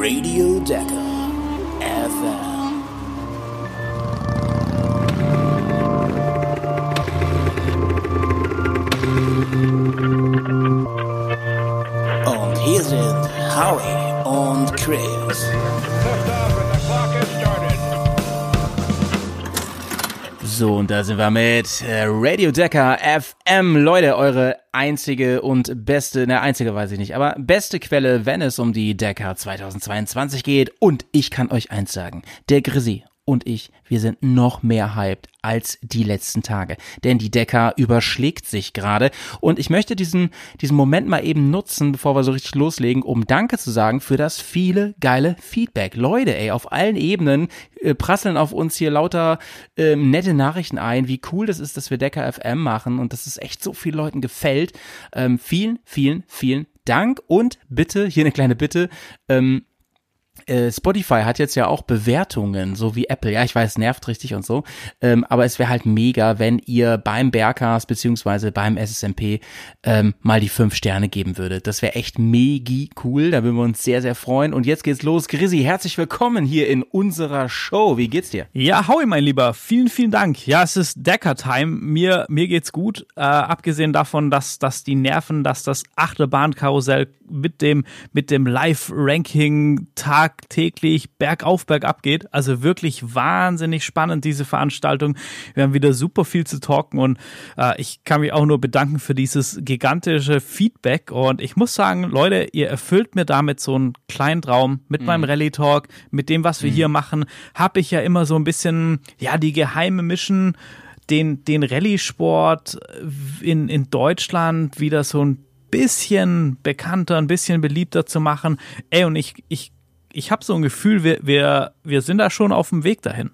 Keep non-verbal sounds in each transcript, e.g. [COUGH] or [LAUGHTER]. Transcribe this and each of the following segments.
Radio Decker FM. Und hier sind Howie und Chris. So, und da sind wir mit äh, Radio Decker FM. Leute, eure einzige und beste, ne, einzige weiß ich nicht, aber beste Quelle, wenn es um die Decker 2022 geht. Und ich kann euch eins sagen, der Grisi und ich, wir sind noch mehr hyped als die letzten Tage. Denn die Decker überschlägt sich gerade. Und ich möchte diesen, diesen Moment mal eben nutzen, bevor wir so richtig loslegen, um Danke zu sagen für das viele geile Feedback. Leute, ey, auf allen Ebenen äh, prasseln auf uns hier lauter ähm, nette Nachrichten ein, wie cool das ist, dass wir Decker FM machen und dass es echt so vielen Leuten gefällt. Ähm, vielen, vielen, vielen Dank und bitte, hier eine kleine Bitte, ähm, äh, Spotify hat jetzt ja auch Bewertungen, so wie Apple. Ja, ich weiß, nervt richtig und so. Ähm, aber es wäre halt mega, wenn ihr beim Bergcast beziehungsweise beim SSMP ähm, mal die fünf Sterne geben würdet. Das wäre echt mega cool. Da würden wir uns sehr, sehr freuen. Und jetzt geht's los. Grisi, herzlich willkommen hier in unserer Show. Wie geht's dir? Ja, Howie, mein Lieber. Vielen, vielen Dank. Ja, es ist Decker-Time. Mir, mir geht's gut. Äh, abgesehen davon, dass, dass die Nerven, dass das Achterbahnkarussell mit dem, mit dem Live-Ranking tagtäglich bergauf, bergab geht. Also wirklich wahnsinnig spannend, diese Veranstaltung. Wir haben wieder super viel zu talken und äh, ich kann mich auch nur bedanken für dieses gigantische Feedback. Und ich muss sagen, Leute, ihr erfüllt mir damit so einen kleinen Traum mit mhm. meinem Rallye-Talk, mit dem, was wir mhm. hier machen. Habe ich ja immer so ein bisschen, ja, die geheime Mission den, den Rallye-Sport in, in Deutschland wieder so ein bisschen bekannter, ein bisschen beliebter zu machen. Ey, und ich, ich, ich habe so ein Gefühl, wir, wir, wir sind da schon auf dem Weg dahin.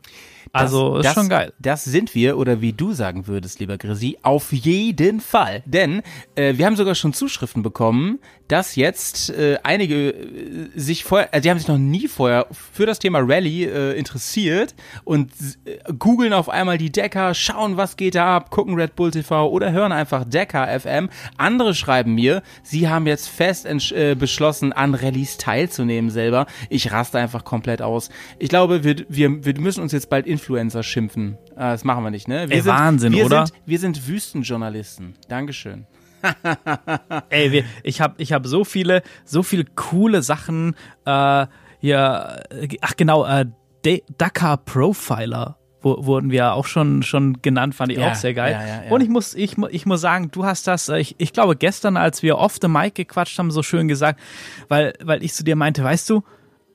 Also das, ist schon geil. Das sind wir, oder wie du sagen würdest, lieber Grisi, auf jeden Fall. Denn äh, wir haben sogar schon Zuschriften bekommen, dass jetzt äh, einige äh, sich vorher, also die haben sich noch nie vorher für das Thema Rallye äh, interessiert und äh, googeln auf einmal die Decker, schauen, was geht da ab, gucken Red Bull TV oder hören einfach Decker FM. Andere schreiben mir, sie haben jetzt fest äh, beschlossen, an Rallyes teilzunehmen selber. Ich raste einfach komplett aus. Ich glaube, wir, wir, wir müssen uns jetzt bald Influencer schimpfen. Äh, das machen wir nicht, ne? Wir Ey, sind, Wahnsinn, wir oder? Sind, wir sind Wüstenjournalisten. Dankeschön. [LAUGHS] Ey, wir, ich habe ich hab so viele, so viele coole Sachen äh, hier. Ach genau, äh, Dakar Profiler wurden wir auch schon, schon genannt, fand ich ja, auch sehr geil. Ja, ja, Und ich muss, ich, ich muss sagen, du hast das, äh, ich, ich glaube, gestern, als wir off the mic gequatscht haben, so schön gesagt, weil, weil ich zu dir meinte, weißt du,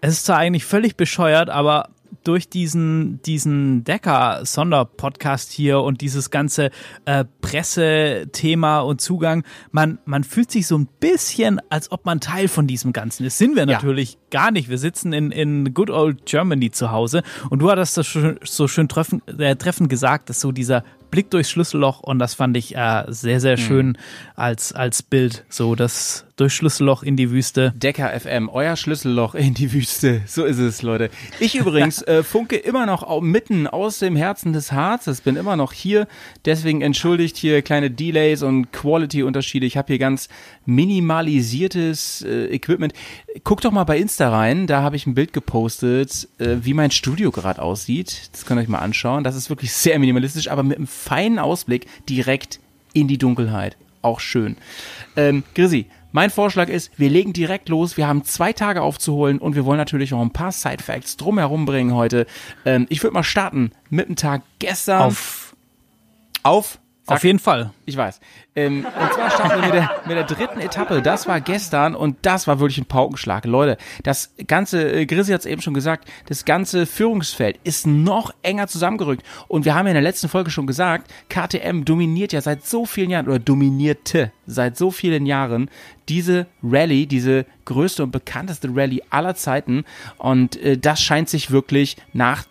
es ist zwar eigentlich völlig bescheuert, aber durch diesen, diesen Decker-Sonderpodcast hier und dieses ganze äh, Pressethema und Zugang, man, man fühlt sich so ein bisschen, als ob man Teil von diesem Ganzen ist. Sind wir natürlich ja. gar nicht. Wir sitzen in, in good old Germany zu Hause und du hattest das schon, so schön treffen, äh, treffend gesagt, dass so dieser Blick durchs Schlüsselloch und das fand ich äh, sehr, sehr schön mhm. als, als Bild. So das durch Schlüsselloch in die Wüste. Decker FM, euer Schlüsselloch in die Wüste. So ist es, Leute. Ich übrigens [LAUGHS] äh, funke immer noch mitten aus dem Herzen des Harzes, bin immer noch hier. Deswegen entschuldigt hier kleine Delays und Quality-Unterschiede. Ich habe hier ganz minimalisiertes äh, Equipment. Guckt doch mal bei Insta rein, da habe ich ein Bild gepostet, äh, wie mein Studio gerade aussieht. Das könnt ihr euch mal anschauen. Das ist wirklich sehr minimalistisch, aber mit einem feinen Ausblick direkt in die Dunkelheit. Auch schön. Ähm, Grisi, mein Vorschlag ist, wir legen direkt los. Wir haben zwei Tage aufzuholen und wir wollen natürlich auch ein paar Side-Facts drumherum bringen heute. Ähm, ich würde mal starten mit dem Tag gestern. Auf. Auf. Sag, Auf jeden Fall. Ich weiß. Ähm, und zwar starten wir mit der, mit der dritten Etappe. Das war gestern und das war wirklich ein Paukenschlag. Leute, das ganze, äh, Grissi hat es eben schon gesagt, das ganze Führungsfeld ist noch enger zusammengerückt. Und wir haben ja in der letzten Folge schon gesagt, KTM dominiert ja seit so vielen Jahren oder dominierte seit so vielen Jahren diese Rallye, diese größte und bekannteste Rallye aller Zeiten. Und äh, das scheint sich wirklich nach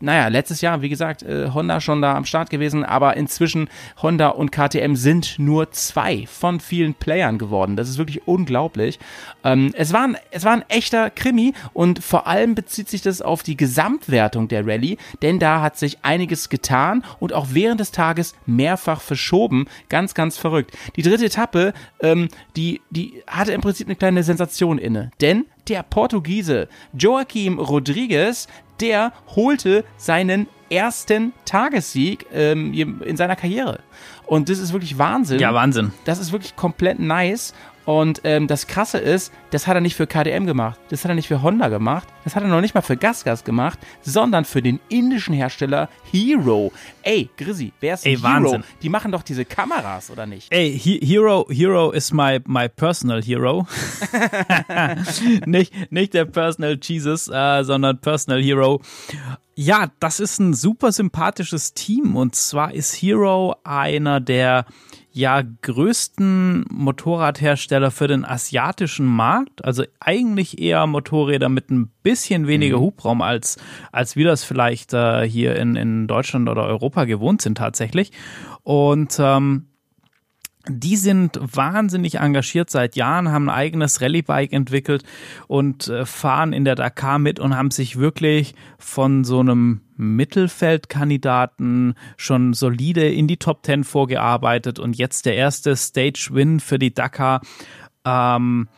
naja, letztes Jahr, wie gesagt, äh, Honda schon da am Start gewesen, aber inzwischen Honda und KTM sind nur zwei von vielen Playern geworden. Das ist wirklich unglaublich. Ähm, es, war ein, es war ein echter Krimi und vor allem bezieht sich das auf die Gesamtwertung der Rallye, denn da hat sich einiges getan und auch während des Tages mehrfach verschoben. Ganz, ganz verrückt. Die dritte Etappe, ähm, die, die hatte im Prinzip eine kleine Sensation inne, denn der Portugiese Joaquim Rodriguez, der holte seinen ersten Tagessieg ähm, in seiner Karriere. Und das ist wirklich Wahnsinn. Ja, Wahnsinn. Das ist wirklich komplett nice. Und ähm, das Krasse ist, das hat er nicht für KDM gemacht, das hat er nicht für Honda gemacht, das hat er noch nicht mal für GasGas gemacht, sondern für den indischen Hersteller Hero. Ey, Grizzy, wer ist Ey, Hero? Wahnsinn. Die machen doch diese Kameras, oder nicht? Ey, He Hero, Hero is my, my personal hero. [LAUGHS] [LAUGHS] nicht, nicht der Personal Jesus, äh, sondern Personal Hero. Ja, das ist ein super sympathisches Team und zwar ist Hero einer der ja größten Motorradhersteller für den asiatischen Markt. Also eigentlich eher Motorräder mit ein bisschen weniger Hubraum als, als wir das vielleicht äh, hier in, in Deutschland oder Europa gewohnt sind tatsächlich. Und ähm, die sind wahnsinnig engagiert seit Jahren, haben ein eigenes Rallye-Bike entwickelt und äh, fahren in der Dakar mit und haben sich wirklich von so einem Mittelfeldkandidaten schon solide in die Top Ten vorgearbeitet und jetzt der erste Stage-Win für die Dakar ähm,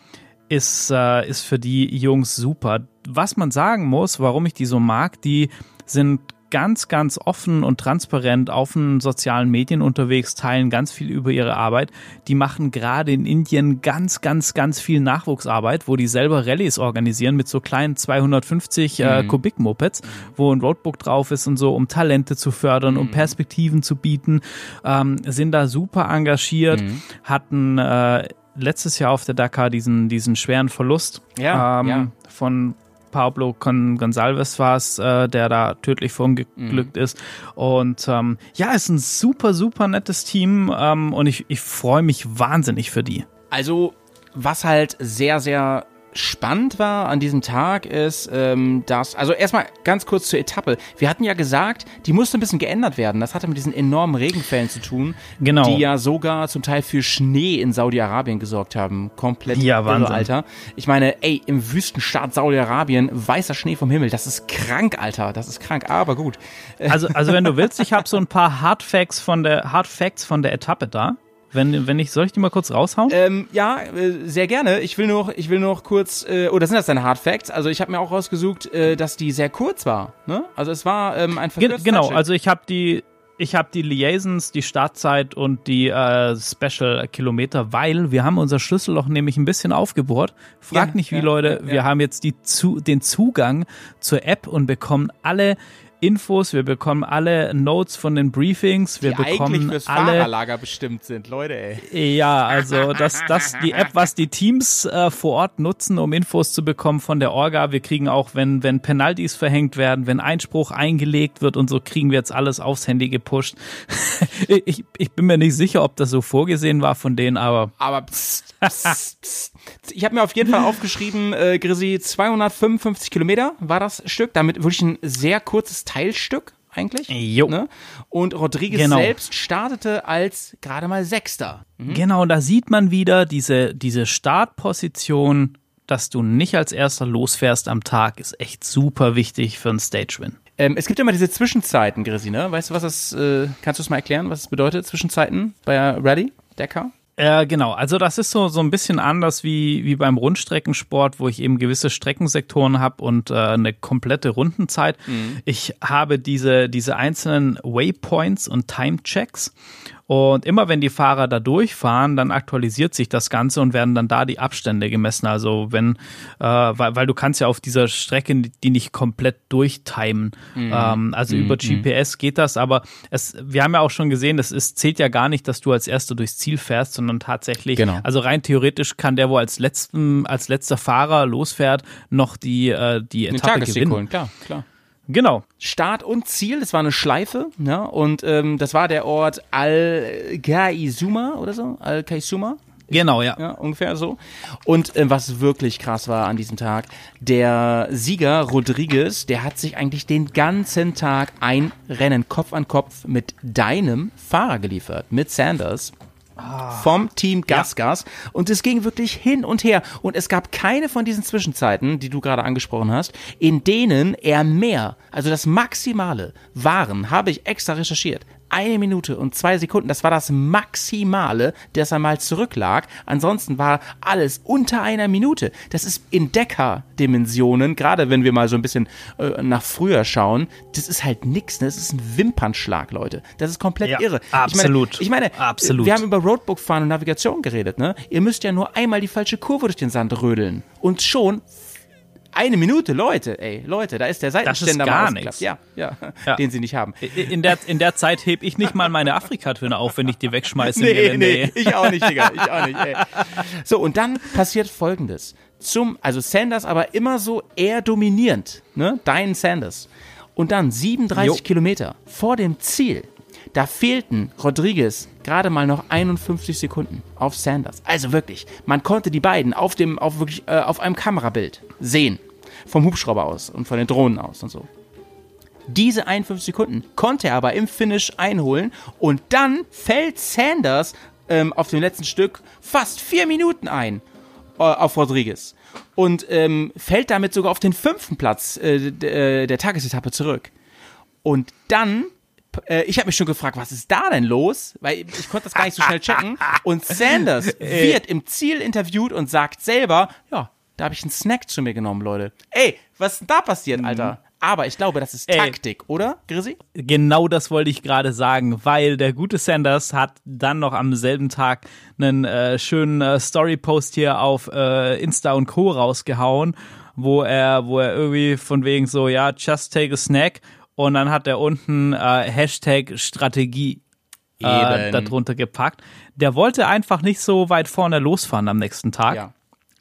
ist, äh, ist für die Jungs super. Was man sagen muss, warum ich die so mag, die sind ganz, ganz offen und transparent auf den sozialen Medien unterwegs, teilen ganz viel über ihre Arbeit. Die machen gerade in Indien ganz, ganz, ganz viel Nachwuchsarbeit, wo die selber Rallyes organisieren mit so kleinen 250 äh, Kubik-Mopeds, wo ein Roadbook drauf ist und so, um Talente zu fördern, um Perspektiven zu bieten, ähm, sind da super engagiert, hatten äh, letztes Jahr auf der Dakar diesen, diesen schweren Verlust Ja, ähm, ja. von Pablo Gonsalves war es, äh, der da tödlich verunglückt Mhm. ist. Und ähm, ja, ist ein super, super nettes Team ähm, und ich, ich freue mich wahnsinnig für die. Also, was halt sehr, sehr spannend war an diesem Tag ist, ähm, dass, also erstmal ganz kurz zur Etappe. Wir hatten ja gesagt, die musste ein bisschen geändert werden. Das hatte mit diesen enormen Regenfällen zu tun, Genau. die ja sogar zum Teil für Schnee in Saudi-Arabien gesorgt haben. Komplett Ja, Wahnsinn. Alter. Ich meine, ey, im Wüstenstaat Saudi-Arabien, weißer Schnee vom Himmel, das ist krank, Alter. Das ist krank, aber gut. Also, also wenn du willst, ich habe so ein paar Hard Facts von der Hard Facts von der Etappe da. Wenn, wenn ich, soll ich die mal kurz raushauen? Ähm, ja, äh, sehr gerne. Ich will nur, ich will noch kurz, äh, oder sind das deine Hard Facts? Also ich habe mir auch rausgesucht, äh, dass die sehr kurz war. Ne? Also es war ähm, ein Ge genau, also ich habe die, ich habe die Liaisons, die Startzeit und die äh, Special Kilometer, weil wir haben unser Schlüsselloch nämlich ein bisschen aufgebohrt. Frag Ja, nicht wie ja, Leute, ja, wir haben jetzt die zu, den Zugang zur App und bekommen alle Infos, wir bekommen alle Notes von den Briefings, wir die eigentlich bekommen fürs alle Fahrerlager bestimmt sind, Leute, ey. Ja, also das, das die App, was die Teams äh, vor Ort nutzen, um Infos zu bekommen von der Orga. Wir kriegen auch, wenn wenn Penalties verhängt werden, wenn Einspruch eingelegt wird und so, kriegen wir jetzt alles aufs Handy gepusht. [LAUGHS] ich, ich bin mir nicht sicher, ob das so vorgesehen war von denen, aber Aber pst, pst, pst. ich habe mir auf jeden Fall aufgeschrieben, äh, Grisi, 255 Kilometer war das Stück, damit wirklich ein sehr kurzes Teilstück eigentlich. Jo. Ne? Und Rodriguez Genau. selbst startete als gerade mal Sechster. genau, da sieht man wieder diese diese Startposition, dass du nicht als erster losfährst am Tag, ist echt super wichtig für einen Stage-Win. Ähm, es gibt immer diese Zwischenzeiten, Grisi, ne? Weißt du, was das, äh, kannst du es mal erklären, was es bedeutet, Zwischenzeiten bei Rallye, Dakar? Äh, genau, also das ist so, so ein bisschen anders wie, wie beim Rundstreckensport, wo ich eben gewisse Streckensektoren habe und äh, eine komplette Rundenzeit. Ich habe diese, diese einzelnen Waypoints und Timechecks und immer wenn die Fahrer da durchfahren, dann aktualisiert sich das Ganze und werden dann da die Abstände gemessen. Also wenn, äh, weil, weil du kannst ja auf dieser Strecke die nicht komplett durchtimen. Ähm, also über GPS geht das, aber es, wir haben ja auch schon gesehen, es ist, zählt ja gar nicht, dass du als Erster durchs Ziel fährst, sondern tatsächlich, Genau. also rein theoretisch kann der, wo als letzten, als letzter Fahrer losfährt, noch die, äh, die Etappe gewinnen. klar, klar. Genau. Start und Ziel, das war eine Schleife, ja, und ähm, das war der Ort Al-Gaizuma oder so, Al-Kaisuma, Genau, ja. ja, ungefähr so. Und äh, was wirklich krass war an diesem Tag, der Sieger Rodriguez, der hat sich eigentlich den ganzen Tag ein Rennen Kopf an Kopf mit deinem Fahrer geliefert, mit Sanders. Vom Team Gasgas. Und es ging wirklich hin und her. Und es gab keine von diesen Zwischenzeiten, die du gerade angesprochen hast, in denen er mehr, also das Maximale, waren, habe ich extra recherchiert, eine Minute und zwei Sekunden. Das war das Maximale, dass er mal zurücklag. Ansonsten war alles unter einer Minute. Das ist in Decker-Dimensionen, gerade wenn wir mal so ein bisschen äh, nach früher schauen, das ist halt nix. Ne? Das ist ein Wimpernschlag, Leute. Das ist komplett Ja, irre. absolut. Ich meine, ich meine Absolut. wir haben über Roadbook fahren und Navigation geredet. Ne? Ihr müsst ja nur einmal die falsche Kurve durch den Sand rödeln. Und schon eine Minute, Leute, ey, Leute, da ist der Seitenständer gar mal ausgeklappt. nichts. Ja, ja, Ja. den sie nicht haben. In der, in der Zeit heb ich nicht mal meine Afrika-Töne auf, wenn ich die wegschmeiße. Nee, nee, ich auch nicht, Digga, [LAUGHS] ich auch nicht, ey. So, und dann passiert folgendes. Zum, also Sanders aber immer so eher dominierend, ne? Dein Sanders. Und dann 37 Jo. Kilometer vor dem Ziel, da fehlten Rodriguez gerade mal noch 51 Sekunden auf Sanders. Also wirklich, man konnte die beiden auf dem, auf wirklich, äh, auf einem Kamerabild sehen. Vom Hubschrauber aus und von den Drohnen aus und so. Diese 51 Sekunden konnte er aber im Finish einholen und dann fällt Sanders ähm, auf dem letzten Stück fast vier Minuten ein äh, auf Rodriguez und ähm, fällt damit sogar auf den fünften Platz äh, äh, der Tagesetappe zurück. Und dann, äh, ich habe mich schon gefragt, was ist da denn los? Weil ich konnte das gar nicht so schnell checken. Und Sanders [LAUGHS] wird im Ziel interviewt und sagt selber, ja, da habe ich einen Snack zu mir genommen, Leute. Ey, was ist denn da passiert, Alter? Aber ich glaube, das ist Ey. Taktik, oder, Grisi? Genau das wollte ich gerade sagen, weil der gute Sanders hat dann noch am selben Tag einen äh, schönen äh, Story-Post hier auf äh, Insta und Co. rausgehauen, wo er, wo er irgendwie von wegen so, ja, just take a snack und dann hat er unten äh, Hashtag Strategie äh, darunter gepackt. Der wollte einfach nicht so weit vorne losfahren am nächsten Tag. Ja.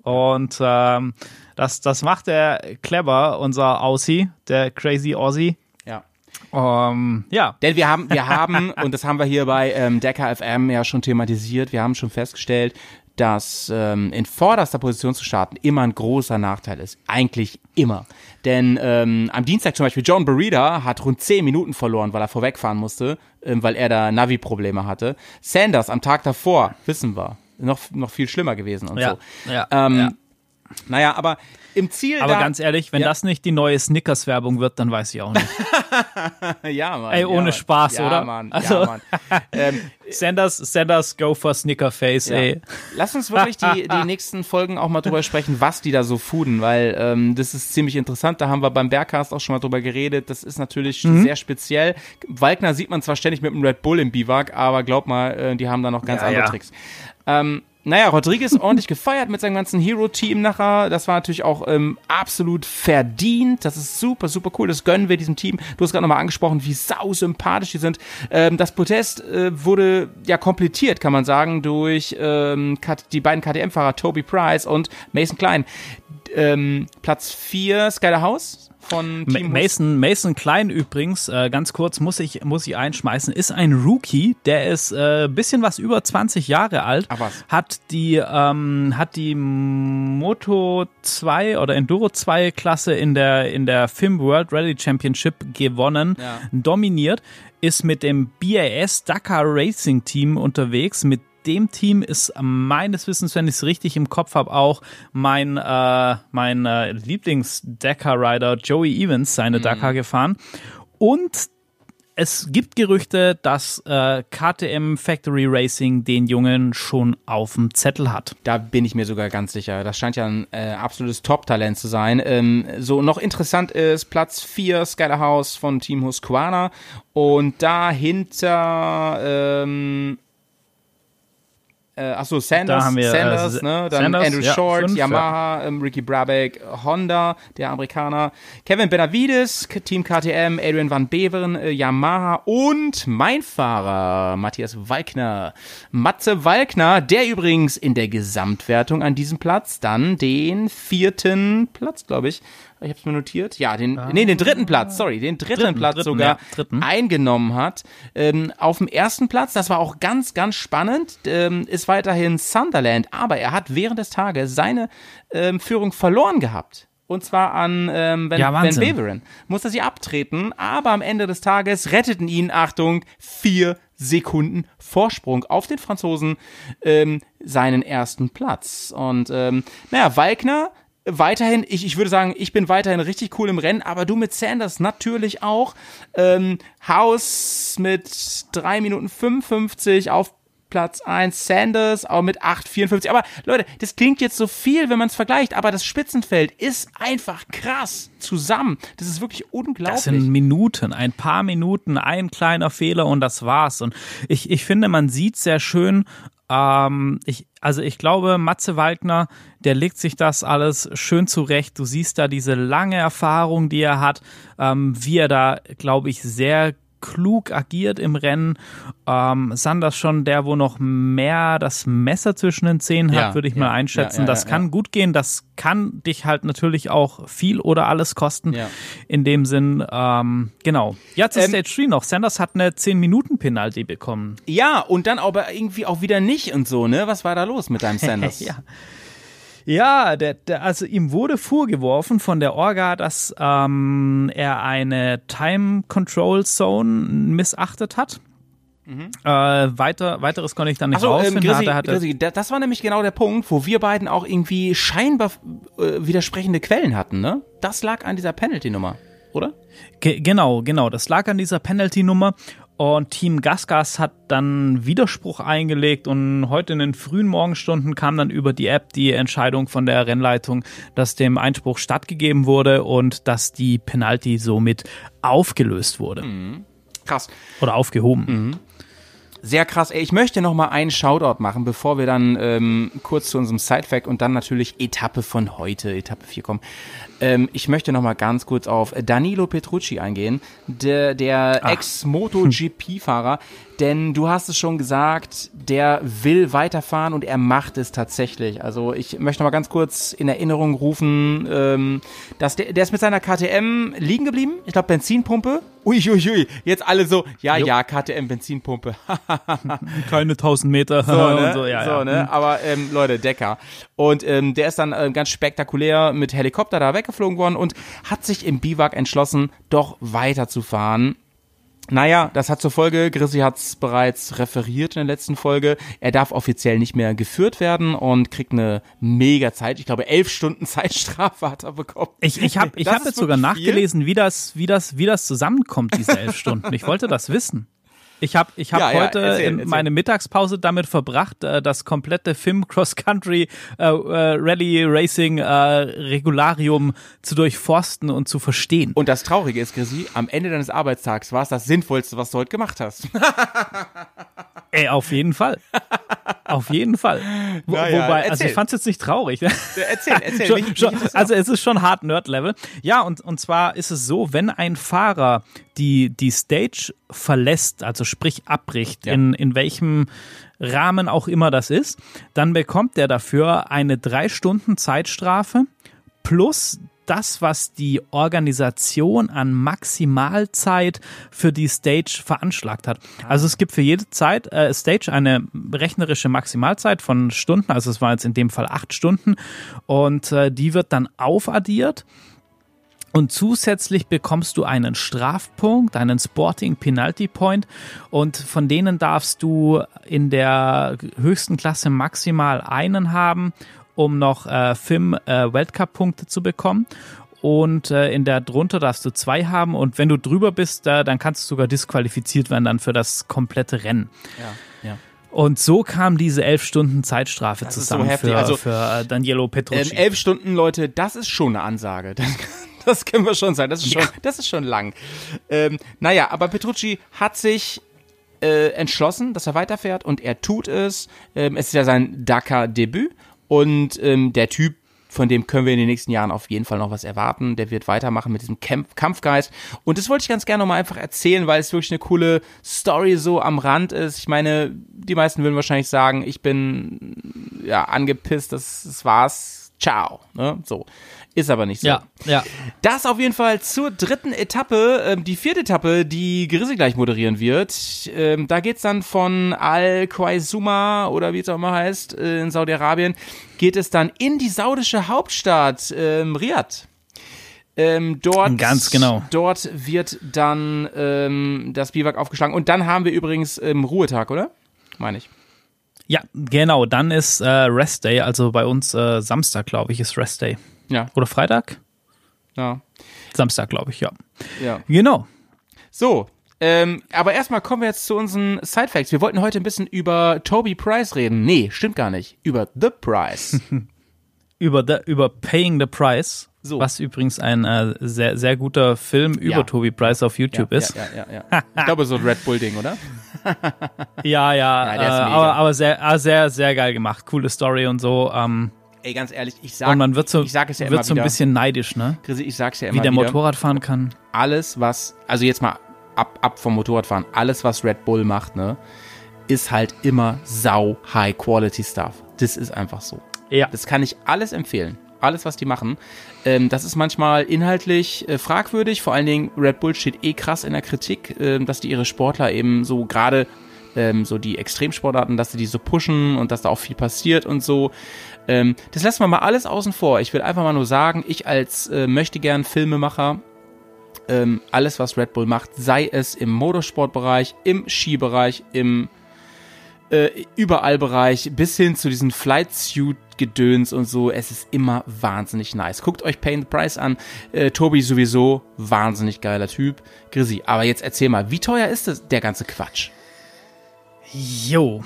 Und ähm, das, das macht er clever, unser Aussie, der Crazy Aussie. Ja. Ähm, ja, Denn wir haben, wir haben, [LAUGHS] und das haben wir hier bei ähm, Decker FM ja schon thematisiert, wir haben schon festgestellt, dass ähm, in vorderster Position zu starten immer ein großer Nachteil ist. Eigentlich immer. Denn ähm, am Dienstag zum Beispiel John Burita hat rund 10 Minuten verloren, weil er vorwegfahren musste, ähm, weil er da Navi-Probleme hatte. Sanders am Tag davor, wissen wir, noch, noch viel schlimmer gewesen und Ja, so. ja, ähm, ja. Naja, aber im Ziel aber ganz ehrlich, wenn Ja. das nicht die neue Snickers-Werbung wird, dann weiß ich auch nicht. [LAUGHS] ja, Mann, Ey, ja, ohne Mann. Spaß, ja, oder? Mann, Also- ja, Mann. Ähm, [LAUGHS] Sanders, Sanders, go for Snickerface, Ja. ey. Lass uns wirklich die, die [LAUGHS] nächsten Folgen auch mal drüber sprechen, was die da so fooden, weil ähm, das ist ziemlich interessant. Da haben wir beim Bergcast auch schon mal drüber geredet. Das ist natürlich Mhm. sehr speziell. Walkner sieht man zwar ständig mit einem Red Bull im Biwak, aber glaub mal, äh, die haben da noch ganz Ja, andere ja. Tricks. Ähm, naja, Rodriguez ordentlich gefeiert mit seinem ganzen Hero-Team nachher. Das war natürlich auch ähm, absolut verdient. Das ist super, super cool. Das gönnen wir diesem Team. Du hast gerade nochmal angesprochen, wie sau sympathisch die sind. Ähm, das Protest äh, wurde ja komplettiert, kann man sagen, durch ähm, die beiden KTM-Fahrer Toby Price und Mason Klein. Ähm, Platz 4 Skyler House von Team Mason, Mason Klein übrigens, äh, ganz kurz muss ich, muss ich einschmeißen, ist ein Rookie, der ist äh, bisschen was über 20 Jahre alt, hat die, ähm, hat die Moto 2 oder Enduro 2 Klasse in der, in der FIM World Rally Championship gewonnen, Ja. dominiert, ist mit dem BAS Dakar Racing Team unterwegs, mit dem Team ist meines Wissens, wenn ich es richtig im Kopf habe, auch mein, äh, mein äh, Lieblings-Dakar-Rider Joey Evans seine Dakar gefahren. Und es gibt Gerüchte, dass äh, KTM Factory Racing den Jungen schon auf dem Zettel hat. Da bin ich mir sogar ganz sicher. Das scheint ja ein äh, absolutes Top-Talent zu sein. Ähm, so, noch interessant ist Platz 4 Skyler House von Team Husqvarna und dahinter ähm, äh, achso, Sanders, wir, äh, Sanders, S- ne? Dann Sanders, Andrew ja, Short, fünf, Yamaha, ähm, Ricky Brabeck, Honda, der Amerikaner, Kevin Benavides, Team KTM, Adrian Van Beveren, äh, Yamaha und mein Fahrer, Matthias Walkner. Matze Walkner, der übrigens in der Gesamtwertung an diesem Platz dann den vierten Platz, glaube ich, ich habe es mir notiert, ja, den, nee, den dritten Platz, sorry, den dritten, Dritten, Platz dritten, sogar ja, dritten. eingenommen hat. Ähm, auf dem ersten Platz, das war auch ganz, ganz spannend, ähm, ist weiterhin Sunderland, aber er hat während des Tages seine ähm, Führung verloren gehabt. Und zwar an ähm, Van, Ja, Wahnsinn. Beveren. Musste sie abtreten, aber am Ende des Tages retteten ihn, Achtung, vier Sekunden Vorsprung auf den Franzosen ähm, seinen ersten Platz. Und ähm, naja, Walkner weiterhin, ich, ich würde sagen, ich bin weiterhin richtig cool im Rennen, aber du mit Sanders natürlich auch. Ähm, Haus mit 3 Minuten 55 auf Platz 1 Sanders, auch mit 8,54. Aber Leute, das klingt jetzt so viel, wenn man es vergleicht, aber das Spitzenfeld ist einfach krass zusammen. Das ist wirklich unglaublich. Das sind Minuten, ein paar Minuten, ein kleiner Fehler und das war's. Und ich, ich finde, man sieht sehr schön, ähm, ich, also ich glaube, Matze Waldner, der legt sich das alles schön zurecht. Du siehst da diese lange Erfahrung, die er hat, ähm, wie er da, glaube ich, sehr klug agiert im Rennen. Ähm, Sanders schon der, wo noch mehr das Messer zwischen den Zähnen hat, ja, würde ich ja, mal einschätzen. Ja, das kann gut gehen. Das kann dich halt natürlich auch viel oder alles kosten. In dem Sinn, ähm, genau. Ja, zu ähm, Stage 3 noch. Sanders hat eine 10-Minuten-Penalty bekommen. Ja, und dann aber irgendwie auch wieder nicht und so, ne? Was war da los mit deinem [LAUGHS] Sanders? ja. Ja, der, der, also ihm wurde vorgeworfen von der Orga, dass ähm, er eine Time Control Zone missachtet hat. Mhm. Äh, weiter, weiteres konnte ich dann nicht so, rausfinden. Ähm, Grisi, hatte, das war nämlich genau der Punkt, wo wir beiden auch irgendwie scheinbar äh, widersprechende Quellen hatten, ne? Das lag an dieser Penalty-Nummer, oder? Ge genau, genau. Das lag an dieser Penalty-Nummer. Und Team Gasgas hat dann Widerspruch eingelegt und heute in den frühen Morgenstunden kam dann über die App die Entscheidung von der Rennleitung, dass dem Einspruch stattgegeben wurde und dass die Penalty somit aufgelöst wurde. Mhm. Krass. Oder aufgehoben. Mhm. Sehr krass. Ey, ich möchte noch mal einen Shoutout machen, bevor wir dann ähm, kurz zu unserem Sidefact und dann natürlich Etappe von heute, Etappe 4 kommen. Ähm, ich möchte noch mal ganz kurz auf Danilo Petrucci eingehen, der, der Ex-MotoGP-Fahrer, denn du hast es schon gesagt, der will weiterfahren und er macht es tatsächlich. Also ich möchte noch mal ganz kurz in Erinnerung rufen, ähm, dass der, der ist mit seiner KTM liegen geblieben. Ich glaube Benzinpumpe. Uiuiui, ui, jetzt alle so, ja, jo. ja, KTM Benzinpumpe. [LAUGHS] Keine 1000 Meter. So, ne? [LAUGHS] so, ja, so, ja. ne? Aber ähm, Leute, Decker. Und ähm, der ist dann äh, ganz spektakulär mit Helikopter da weggeflogen worden und hat sich im Biwak entschlossen, doch weiterzufahren naja, das hat zur Folge, Grissi hat es bereits referiert in der letzten Folge, er darf offiziell nicht mehr geführt werden und kriegt eine mega Zeit. Ich glaube, elf Stunden [LAUGHS] Zeitstrafe hat er bekommen. Ich, ich habe ich hab jetzt sogar nachgelesen, wie das, wie, das, wie das zusammenkommt, diese elf Stunden. Ich wollte das wissen. Ich habe ich hab ja, heute ja, erzähl, in erzähl. meine Mittagspause damit verbracht, äh, das komplette FIM Cross Country äh, äh, Rally Racing Regularium zu durchforsten und zu verstehen. Und das Traurige ist, Grisi, am Ende deines Arbeitstags war es das Sinnvollste, was du heute gemacht hast. [LAUGHS] Ey, auf jeden Fall. Auf jeden Fall. Wo, naja, wobei, erzähl. also ich fand es jetzt nicht traurig. Erzähl, erzähl. schon, schon, also es ist schon hart Nerd-Level. Ja, und, und zwar ist es so, wenn ein Fahrer die, die Stage verlässt, also sprich abbricht, ja. in, in welchem Rahmen auch immer das ist, dann bekommt er dafür eine drei Stunden Zeitstrafe plus das, was die Organisation an Maximalzeit für die Stage veranschlagt hat. Also es gibt für jede Zeit äh, Stage eine rechnerische Maximalzeit von Stunden, also es war jetzt in dem Fall acht Stunden und äh, die wird dann aufaddiert und zusätzlich bekommst du einen Strafpunkt, einen Sporting Penalty Point und von denen darfst du in der höchsten Klasse maximal einen haben um noch äh, FIM äh, Weltcup-Punkte zu bekommen. Und äh, in der drunter darfst du zwei haben. Und wenn du drüber bist, äh, dann kannst du sogar disqualifiziert werden dann für das komplette Rennen. Ja, ja. Und so kam diese elf Stunden Zeitstrafe das zusammen so für, also, für äh, Danielo Petrucci. Ähm, elf Stunden, Leute, das ist schon eine Ansage. Das, das können wir schon sagen. Das ist schon, ja. das ist schon lang. Ähm, naja, aber Petrucci hat sich äh, entschlossen, dass er weiterfährt und er tut es. Ähm, es ist ja sein Dakar-Debüt und ähm, der Typ, von dem können wir in den nächsten Jahren auf jeden Fall noch was erwarten. Der wird weitermachen mit diesem Kampf Kampfgeist. Und das wollte ich ganz gerne nochmal einfach erzählen, weil es wirklich eine coole Story so am Rand ist. Ich meine, die meisten würden wahrscheinlich sagen, ich bin ja angepisst, das, das war's. Ciao. Ne? So. Ist aber nicht so. Ja, ja. Das auf jeden Fall zur dritten Etappe, ähm, die vierte Etappe, die Grissi gleich moderieren wird. Ähm, da geht's dann von Al-Qaisuma oder wie es auch immer heißt, äh, in Saudi-Arabien, geht es dann in die saudische Hauptstadt ähm, Riyadh. Ähm, dort, Ganz genau. Dort wird dann ähm, das Biwak aufgeschlagen. Und dann haben wir übrigens ähm, Ruhetag, oder? Meine ich. Ja, genau. Dann ist äh, Rest Day, also bei uns äh, Samstag, glaube ich, ist Rest Day. Ja. Oder Freitag? Ja. Samstag, glaube ich, ja. Ja. Genau. So, ähm, aber erstmal kommen wir jetzt zu unseren Side Facts. Wir wollten heute ein bisschen über Toby Price reden. Nee, stimmt gar nicht. Über The Price. [LAUGHS] über, the, über Paying the Price. So. Was übrigens ein äh, sehr, sehr guter Film über ja. Toby Price auf YouTube ja, ist. Ja, ja, ja, ja. ich glaube, so ein Red Bull-Ding, oder? [LAUGHS] ja, ja. äh, aber, aber sehr, äh, sehr, sehr geil gemacht. Coole Story und so. Ähm, Ey, ganz ehrlich, ich sag, und man wird so, ich sag es ja wird so ein bisschen neidisch, ne? Chrissy, ich sag's ja immer Wie der wieder. Motorrad fahren kann. Alles, was, also jetzt mal ab, ab vom Motorradfahren, alles, was Red Bull macht, ne, ist halt immer sau High Quality Stuff. Das ist einfach so. Ja. Das kann ich alles empfehlen. Alles, was die machen. Ähm, das ist manchmal inhaltlich äh, fragwürdig. Vor allen Dingen, Red Bull steht eh krass in der Kritik, äh, dass die ihre Sportler eben so gerade ähm, so die Extremsportarten, dass sie die so pushen und dass da auch viel passiert und so. Ähm, das lassen wir mal alles außen vor. Ich will einfach mal nur sagen, ich als äh, möchte gern Filmemacher, ähm, alles was Red Bull macht, sei es im Motorsportbereich, im Skibereich, im äh, überall Bereich, bis hin zu diesen Flight Suit Gedöns und so. Es ist immer wahnsinnig nice. Guckt euch Payne the Price an. Äh, Tobi sowieso wahnsinnig geiler Typ. Grisi, aber jetzt erzähl mal, wie teuer ist das, der ganze Quatsch? Jo,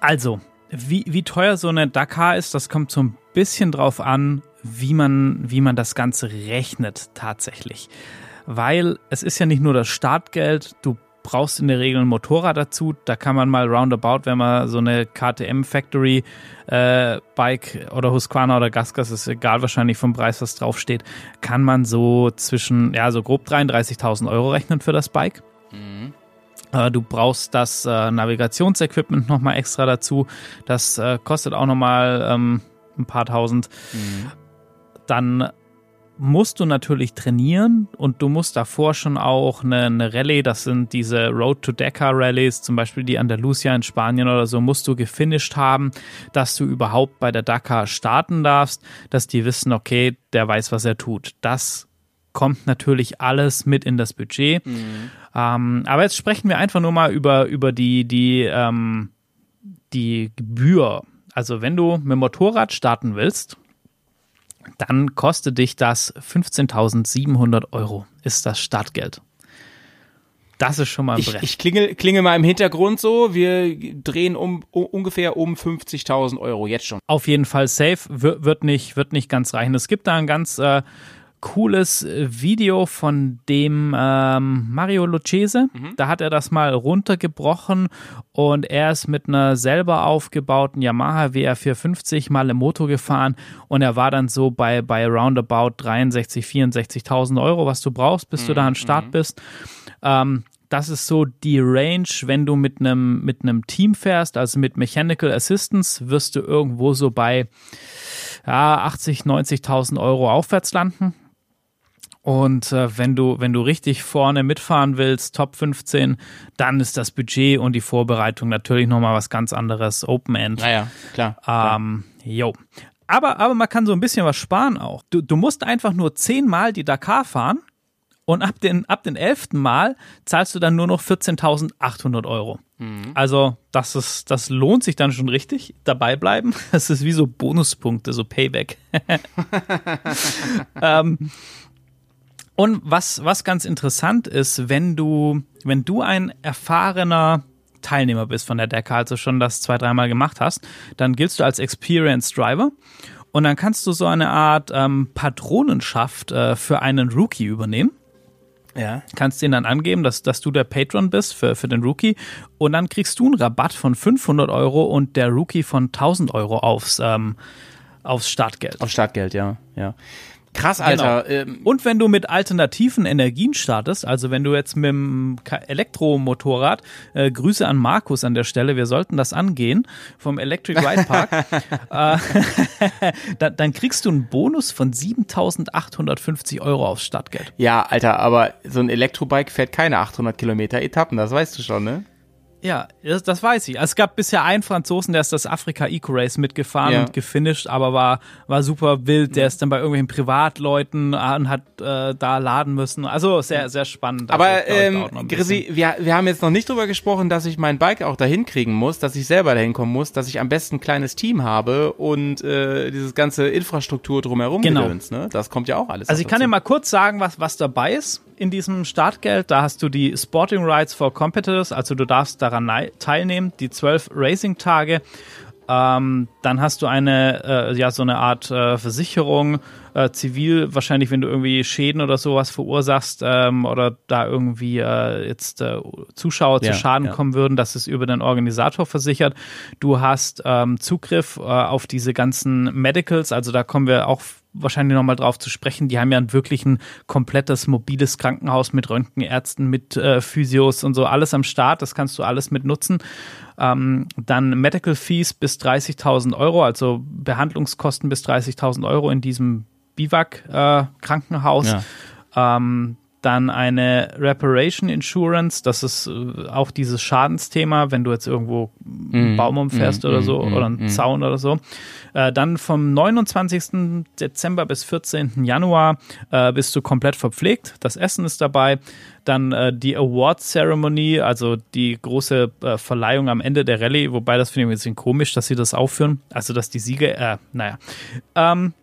also, wie, wie teuer so eine Dakar ist, das kommt so ein bisschen drauf an, wie man, wie man das Ganze rechnet tatsächlich. Weil es ist ja nicht nur das Startgeld, du brauchst in der Regel ein Motorrad dazu. Da kann man mal roundabout, wenn man so eine KTM Factory äh, Bike oder Husqvarna oder Gasgas, ist egal wahrscheinlich vom Preis, was draufsteht, kann man so zwischen, ja, so grob 33.000 Euro rechnen für das Bike. Äh, du brauchst das äh, Navigationsequipment nochmal extra dazu. Das äh, kostet auch nochmal ähm, ein paar tausend. Mhm. Dann musst du natürlich trainieren und du musst davor schon auch eine, eine Rallye, das sind diese Road to Dakar Rallyes, zum Beispiel die Andalusia in Spanien oder so, musst du gefinisht haben, dass du überhaupt bei der Dakar starten darfst, dass die wissen, okay, der weiß, was er tut. Das kommt natürlich alles mit in das Budget. Mhm. Ähm, aber jetzt sprechen wir einfach nur mal über, über die, die, ähm, die Gebühr. Also wenn du mit dem Motorrad starten willst, dann kostet dich das 15.700 Euro, ist das Startgeld. Das ist schon mal ein Brett. Ich, ich klingel, klingel mal im Hintergrund so, wir drehen um, um ungefähr um 50.000 Euro jetzt schon. Auf jeden Fall safe, wird, wird, nicht, wird nicht ganz reichen. Es gibt da ein ganz äh, cooles äh, Video von dem ähm, Mario Lucchese. Mhm. Da hat er das mal runtergebrochen und er ist mit einer selber aufgebauten Yamaha WR450 mal im Motor gefahren und er war dann so bei, bei roundabout 63, 64.000 Euro, was du brauchst, bis mhm. du da an Start mhm. bist. Ähm, das ist so die Range, wenn du mit einem mit einem Team fährst, also mit Mechanical Assistance, wirst du irgendwo so bei ja, 80, 90.000 Euro aufwärts landen. Und äh, wenn du, wenn du richtig vorne mitfahren willst, Top 15, dann ist das Budget und die Vorbereitung natürlich nochmal was ganz anderes. Open End. Naja, klar. Ähm, jo. Aber, aber man kann so ein bisschen was sparen auch. Du, du musst einfach nur zehnmal die Dakar fahren und ab den, ab den elften Mal zahlst du dann nur noch 14.800 Euro. Mhm. Also, das ist, das lohnt sich dann schon richtig. Dabei bleiben. [LAUGHS] Das ist wie so Bonuspunkte, so Payback. [LAUGHS] ähm, und was, was ganz interessant ist, wenn du, wenn du ein erfahrener Teilnehmer bist von der Decke, also schon das zwei, dreimal gemacht hast, dann giltst du als Experienced Driver und dann kannst du so eine Art ähm, Patronenschaft äh, für einen Rookie übernehmen. Ja. Kannst den dann angeben, dass, dass du der Patron bist für, für den Rookie und dann kriegst du einen Rabatt von 500 Euro und der Rookie von 1000 Euro aufs, ähm, aufs Startgeld. Aufs Startgeld, ja, ja. Krass. Alter. Genau. Und wenn du mit alternativen Energien startest, also wenn du jetzt mit dem Elektromotorrad, äh, Grüße an Markus an der Stelle, wir sollten das angehen, vom Electric Ride Park, [LAUGHS] äh, [LAUGHS] dann, dann kriegst du einen Bonus von 7.850 Euro aufs Startgeld. Ja, Alter, aber so ein Elektrobike fährt keine 800 Kilometer Etappen, das weißt du schon, ne? Ja, das, das, weiß ich. Also es gab bisher einen Franzosen, der ist das Afrika Eco Race mitgefahren ja. und gefinisht, aber war, war super wild. Der ist dann bei irgendwelchen Privatleuten und hat äh, da laden müssen. Also sehr, sehr spannend. Aber also, ähm, Grisi, wir, wir haben jetzt noch nicht drüber gesprochen, dass ich mein Bike auch dahin kriegen muss, dass ich selber dahin kommen muss, dass ich am besten ein kleines Team habe und äh, dieses ganze Infrastruktur drumherum genau. Gedöns, ne? Das kommt ja auch alles. Also ich kann dir mal kurz sagen, was, was dabei ist in diesem Startgeld. Da hast du die Sporting Rights for Competitors, also du darfst daran teilnehmen, die zwölf Racing-Tage. Ähm, dann hast du eine, äh, ja, so eine Art äh, Versicherung, äh, zivil, wahrscheinlich, wenn du irgendwie Schäden oder sowas verursachst ähm, oder da irgendwie äh, jetzt äh, Zuschauer ja, zu Schaden ja. kommen würden, dass es über den Organisator versichert. Du hast ähm, Zugriff äh, auf diese ganzen Medicals, also da kommen wir auch wahrscheinlich nochmal drauf zu sprechen. Die haben ja ein wirklich ein komplettes mobiles Krankenhaus mit Röntgenärzten, mit äh, Physios und so, alles am Start. Das kannst du alles mit nutzen. Ähm, dann Medical Fees bis 30.000 Euro, also Behandlungskosten bis 30.000 Euro in diesem Biwak-Krankenhaus. Äh, ja. ähm, dann eine Reparation Insurance, das ist äh, auch dieses Schadensthema, wenn du jetzt irgendwo einen mm, Baum umfährst mm, oder so mm, oder einen mm. Zaun oder so. Äh, dann vom 29. Dezember bis 14. Januar äh, bist du komplett verpflegt. Das Essen ist dabei. Dann die Award Ceremony, also die große Verleihung am Ende der Rallye, wobei das finde ich ein bisschen komisch, dass sie das aufführen. Also, dass die Siege, äh, naja. Ähm,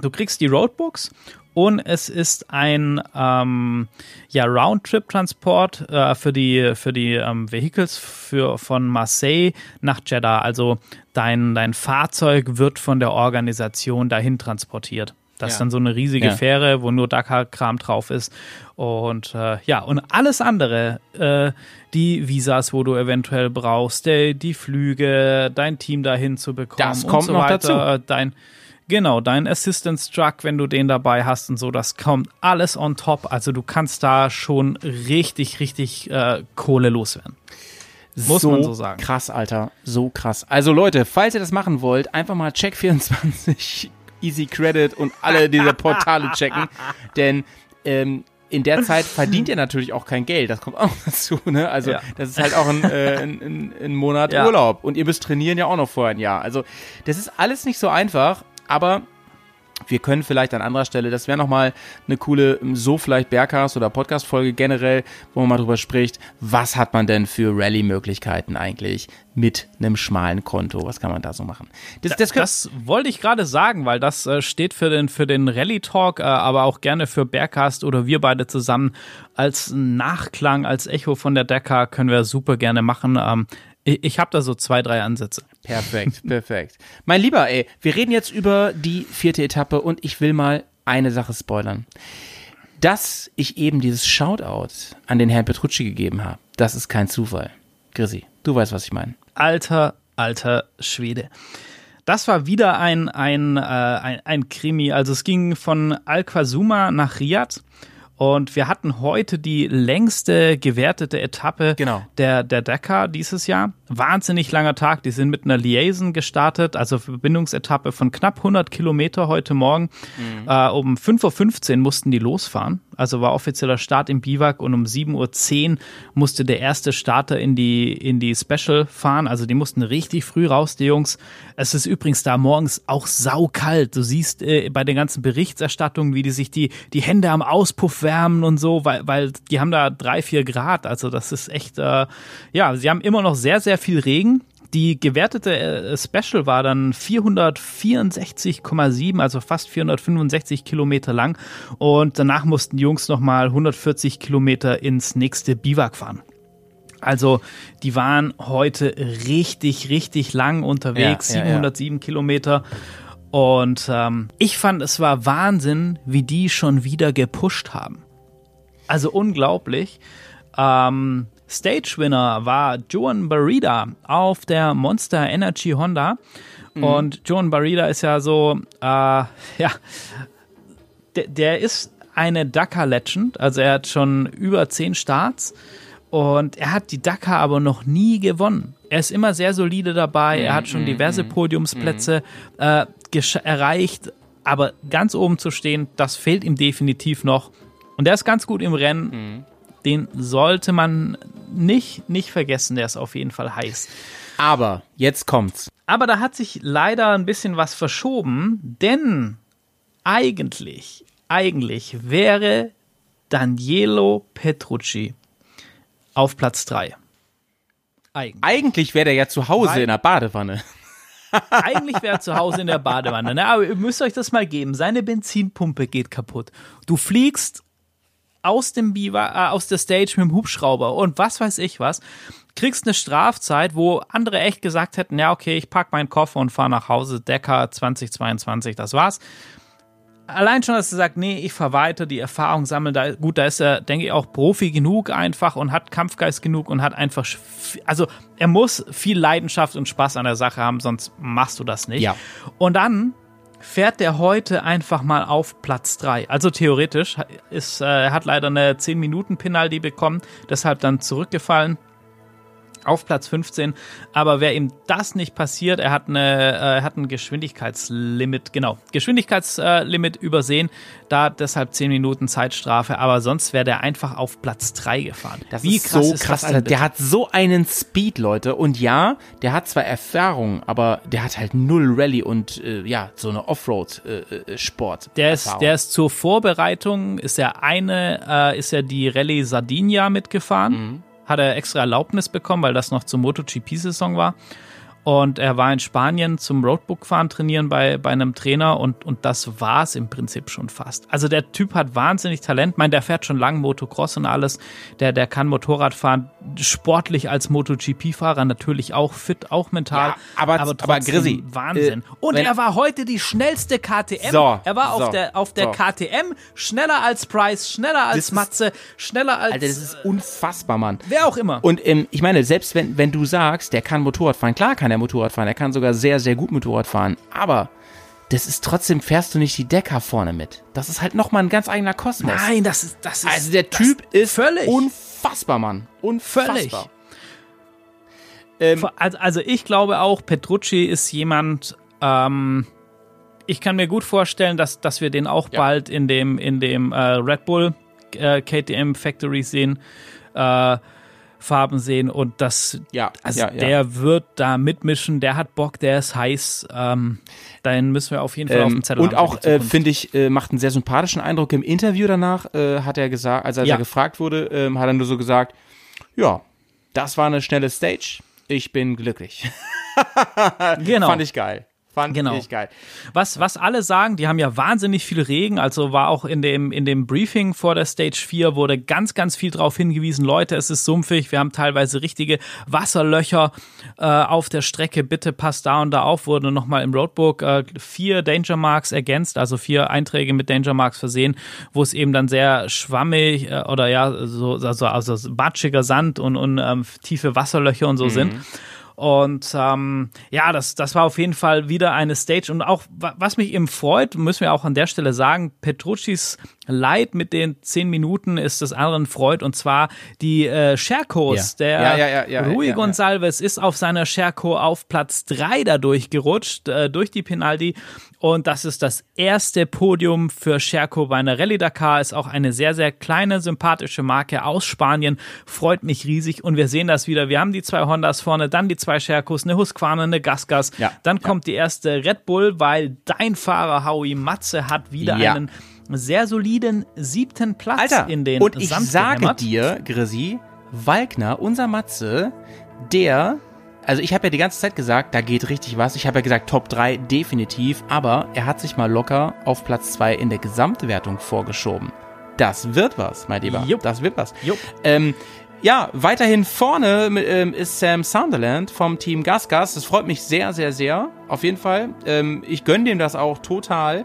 du kriegst die Roadbooks und es ist ein ähm, ja, Roundtrip-Transport äh, für die, für die ähm, Vehicles für, von Marseille nach Jeddah. Also dein, dein Fahrzeug wird von der Organisation dahin transportiert. Das ja. ist dann so eine riesige ja. Fähre, wo nur Dakar-Kram drauf ist. Und äh, ja, und alles andere, äh, die Visas, wo du eventuell brauchst, die, die Flüge, dein Team dahin zu bekommen. Das kommt so noch weiter, dazu. Dein, Genau, dein Assistance Truck, wenn du den dabei hast und so, das kommt alles on top. Also du kannst da schon richtig, richtig äh, Kohle loswerden. Muss so man so sagen. Krass, Alter. So krass. Also Leute, falls ihr das machen wollt, einfach mal Check24, [LAUGHS] Easy Credit und alle diese Portale checken. [LAUGHS] Denn ähm, in der Zeit verdient ihr natürlich auch kein Geld. Das kommt auch dazu. Ne? Also ja. das ist halt auch ein, äh, ein, ein, ein Monat ja. Urlaub. Und ihr müsst trainieren ja auch noch vorher ein Jahr. Also das ist alles nicht so einfach. Aber wir können vielleicht an anderer Stelle, das wäre nochmal eine coole, ähm, so vielleicht Bergcast oder Podcast-Folge generell, wo man mal drüber spricht, was hat man denn für Rallye-Möglichkeiten eigentlich mit einem schmalen Konto? Was kann man da so machen? Das, das, das wollte ich gerade sagen, weil das äh, steht für den, für den Rallye-Talk, äh, aber auch gerne für Bergcast oder wir beide zusammen als Nachklang, als Echo von der Decker können wir super gerne machen. Ähm, ich, ich habe da so zwei, drei Ansätze. Perfekt, perfekt. Mein Lieber, ey, wir reden jetzt über die vierte Etappe und ich will mal eine Sache spoilern. Dass ich eben dieses Shoutout an den Herrn Petrucci gegeben habe, das ist kein Zufall. Chrissy, du weißt, was ich meine. Alter, alter Schwede. Das war wieder ein, ein, äh, ein, ein Krimi. Also es ging von Al-Qasuma nach Riyadh und wir hatten heute die längste gewertete Etappe genau. der, der Dakar dieses Jahr. Wahnsinnig langer Tag. Die sind mit einer Liaison gestartet, also Verbindungsetappe von knapp 100 Kilometer heute Morgen. Mhm. Äh, um 5.15 Uhr mussten die losfahren. Also war offizieller Start im Biwak und um 7.10 Uhr musste der erste Starter in die, in die Special fahren. Also die mussten richtig früh raus, die Jungs. Es ist übrigens da morgens auch saukalt. Du siehst äh, bei den ganzen Berichterstattungen, wie die sich die, die Hände am Auspuff wärmen und so, weil, weil die haben da drei, vier Grad. Also das ist echt, äh, ja, sie haben immer noch sehr, sehr viel Regen. Die gewertete äh, Special war dann 464,7, also fast 465 Kilometer lang. Und danach mussten die Jungs nochmal 140 Kilometer ins nächste Biwak fahren. Also die waren heute richtig, richtig lang unterwegs, ja, ja, 707 ja. Kilometer. Und ähm, ich fand, es war Wahnsinn, wie die schon wieder gepusht haben. Also unglaublich. Ähm, Stage-Winner war Joan Barida auf der Monster Energy Honda. Mhm. Und Joan Barida ist ja so, äh, ja, der, der ist eine Dakar-Legend. Also er hat schon über zehn Starts. Und er hat die Dakar aber noch nie gewonnen. Er ist immer sehr solide dabei. Er hat schon mhm, diverse mhm, Podiumsplätze äh, erreicht. Aber ganz oben zu stehen, das fehlt ihm definitiv noch. Und er ist ganz gut im Rennen Den sollte man nicht, nicht vergessen, der ist auf jeden Fall heiß. Aber jetzt kommt's. Aber da hat sich leider ein bisschen was verschoben, denn eigentlich, eigentlich wäre Danielo Petrucci auf Platz 3. Eigentlich, Eigentlich wäre der ja zu Hause Weil, in der Badewanne. [LAUGHS] Eigentlich wäre er zu Hause in der Badewanne. Ne? Aber ihr müsst euch das mal geben. Seine Benzinpumpe geht kaputt. Du fliegst aus dem Biwa, äh, aus der Stage mit dem Hubschrauber und was weiß ich was kriegst eine Strafzeit, wo andere echt gesagt hätten, ja, okay, ich pack meinen Koffer und fahre nach Hause, Decker 2022, das war's. Allein schon, dass er sagt, nee, ich fahr weiter, die Erfahrung sammeln, da, gut, da ist er, denke ich, auch Profi genug einfach und hat Kampfgeist genug und hat einfach, also er muss viel Leidenschaft und Spaß an der Sache haben, sonst machst du das nicht. Ja. Und dann fährt der heute einfach mal auf Platz 3. Also theoretisch ist, äh, er hat leider eine 10-Minuten-Penalty bekommen, deshalb dann zurückgefallen auf Platz 15. Aber wer ihm das nicht passiert, er hat, eine, äh, hat ein Geschwindigkeitslimit, genau, Geschwindigkeitslimit übersehen, da deshalb 10 Minuten Zeitstrafe, aber sonst wäre der einfach auf Platz 3 gefahren. Das Wie ist krass so ist krass, Alter. Der hat so einen Speed, Leute. Und ja, der hat zwar Erfahrung, aber der hat halt null Rallye und äh, ja, so eine Offroad-Sport. Äh, der ist, der ist zur Vorbereitung, ist er eine, äh, ist er die Rallye Sardinia mitgefahren. Mhm hat er extra Erlaubnis bekommen, weil das noch zur MotoGP-Saison war. Und er war in Spanien zum Roadbook-Fahren trainieren bei, bei einem Trainer und, und das war es im Prinzip schon fast. Also der Typ hat wahnsinnig Talent. Ich meine, der fährt schon lange Motocross und alles. Der, der kann Motorrad fahren, sportlich als MotoGP-Fahrer, natürlich auch fit, auch mental. Ja, aber, aber, aber Grissi, Wahnsinn. Äh, und er war heute die schnellste KTM. So, er war so, auf der, auf der so. KTM schneller als Price, schneller als Matze, schneller als. Alter, das ist unfassbar, Mann. Wer auch immer. Und ähm, ich meine, selbst wenn, wenn du sagst, der kann Motorrad fahren, klar kann er Motorrad fahren. Er kann sogar sehr, sehr gut Motorrad fahren. Aber das ist trotzdem, fährst du nicht die Decker vorne mit. Das ist halt nochmal ein ganz eigener Kosmos. Nein, das ist, das ist. Also der Typ ist völlig unfassbar, Mann. Unfassbar. Völlig. Ähm, also ich glaube auch, Petrucci ist jemand, ähm, ich kann mir gut vorstellen, dass, dass wir den auch ja. bald in dem, in dem äh, Red Bull äh, KTM Factory sehen. Äh, Farben sehen und das, ja, also ja, ja. der wird da mitmischen, der hat Bock, der ist heiß. Ähm, dann müssen wir auf jeden Fall ähm, auf dem Zettel Und haben auch, äh, finde ich, äh, macht einen sehr sympathischen Eindruck. Im Interview danach äh, hat er gesagt, also als er gefragt wurde, ähm, hat er nur so gesagt, ja, das war eine schnelle Stage, ich bin glücklich. [LAUGHS] genau. Fand ich geil. Fand genau. ich geil. Was, was alle sagen, die haben ja wahnsinnig viel Regen, also war auch in dem, in dem Briefing vor der Stage 4 wurde ganz, ganz viel darauf hingewiesen, Leute, es ist sumpfig, wir haben teilweise richtige Wasserlöcher äh, auf der Strecke, bitte passt da und da auf, wurde nochmal im Roadbook äh, vier Danger Marks ergänzt, also vier Einträge mit Danger Marks versehen, wo es eben dann sehr schwammig äh, oder ja, so, also, also matschiger Sand und, und ähm, tiefe Wasserlöcher und so mhm. sind. Und ähm, ja, das, das war auf jeden Fall wieder eine Stage. Und auch, was mich eben freut, müssen wir auch an der Stelle sagen, Petruccis Leid mit den zehn Minuten ist das anderen freut. Und zwar die äh, Scherkos. Ja. Der ja, ja, ja, Rui Gonsalves ist auf seiner Scherko auf Platz drei dadurch gerutscht, äh, durch die Penalty. Und das ist das erste Podium für Scherko bei einer Rallye Dakar. Ist auch eine sehr, sehr kleine, sympathische Marke aus Spanien. Freut mich riesig. Und wir sehen das wieder. Wir haben die zwei Hondas vorne, dann die zwei Scherkos, eine Husqvarna, eine Gasgas. Ja, dann ja. kommt die erste Red Bull, weil dein Fahrer Howie Matze hat wieder ja. einen sehr soliden siebten Platz Alter, in den Und ich sage gehämmert. dir, Grisi, Walkner, unser Matze, der also ich habe ja die ganze Zeit gesagt, da geht richtig was. Ich habe ja gesagt, Top 3 definitiv, aber er hat sich mal locker auf Platz 2 in der Gesamtwertung vorgeschoben. Das wird was, mein Lieber. Jupp. Das wird was. Jupp. Ähm, ja, weiterhin vorne ähm, ist Sam Sunderland vom Team Gasgas. Das freut mich sehr, sehr, sehr. Auf jeden Fall. Ähm, ich gönne dem das auch total.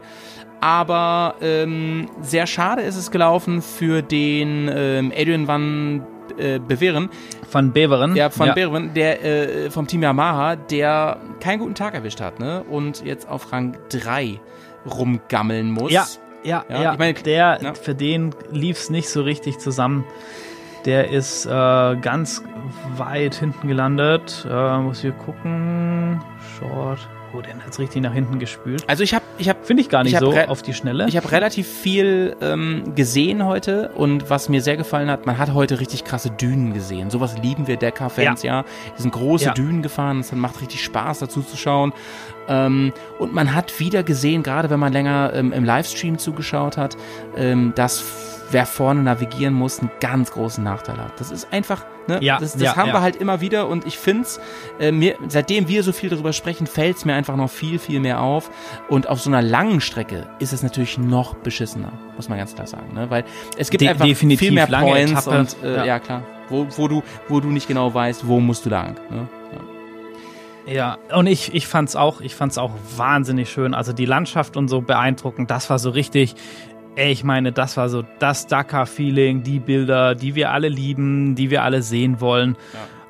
Aber ähm, sehr schade ist es gelaufen für den ähm, Adrian Van äh, Beveren. Van Beveren. Ja, Van ja. Beveren, der äh, vom Team Yamaha, der keinen guten Tag erwischt hat, ne? Und jetzt auf Rang 3 rumgammeln muss. Ja, ja, ja. ja. Ich meine, der, ja. für den lief es nicht so richtig zusammen. Der ist äh, ganz weit hinten gelandet. Äh, muss hier gucken. Short. Oh, den hat's richtig nach hinten gespült. Also ich habe, ich habe, Finde ich gar nicht Ich so auf die Schnelle. ich habe relativ viel ähm, gesehen heute und was mir sehr gefallen hat, man hat heute richtig krasse Dünen gesehen. Sowas lieben wir Decker-Fans, ja. Die sind große Ja. Dünen gefahren, es macht richtig Spaß dazu zu schauen. Ähm, und man hat wieder gesehen, gerade wenn man länger ähm, im Livestream zugeschaut hat, ähm, dass wer vorne navigieren muss, einen ganz großen Nachteil hat. Das ist einfach, ne, Ja, das, das ja, haben ja. wir halt immer wieder und ich find's, äh, mir, seitdem wir so viel darüber sprechen, fällt's mir einfach noch viel, viel mehr auf. Und auf so einer langen Strecke ist es natürlich noch beschissener, muss man ganz klar sagen, ne? weil es gibt De- einfach viel mehr Points Etappe, und äh, ja. ja. klar, wo, wo du, wo du nicht genau weißt, wo musst du lang. Ne? Ja. Ja, und ich, ich fand's auch, ich fand's auch wahnsinnig schön. Also die Landschaft und so beeindruckend. Das war so richtig, ey, ich meine, das war so das Dakar-Feeling, die Bilder, die wir alle lieben, die wir alle sehen wollen.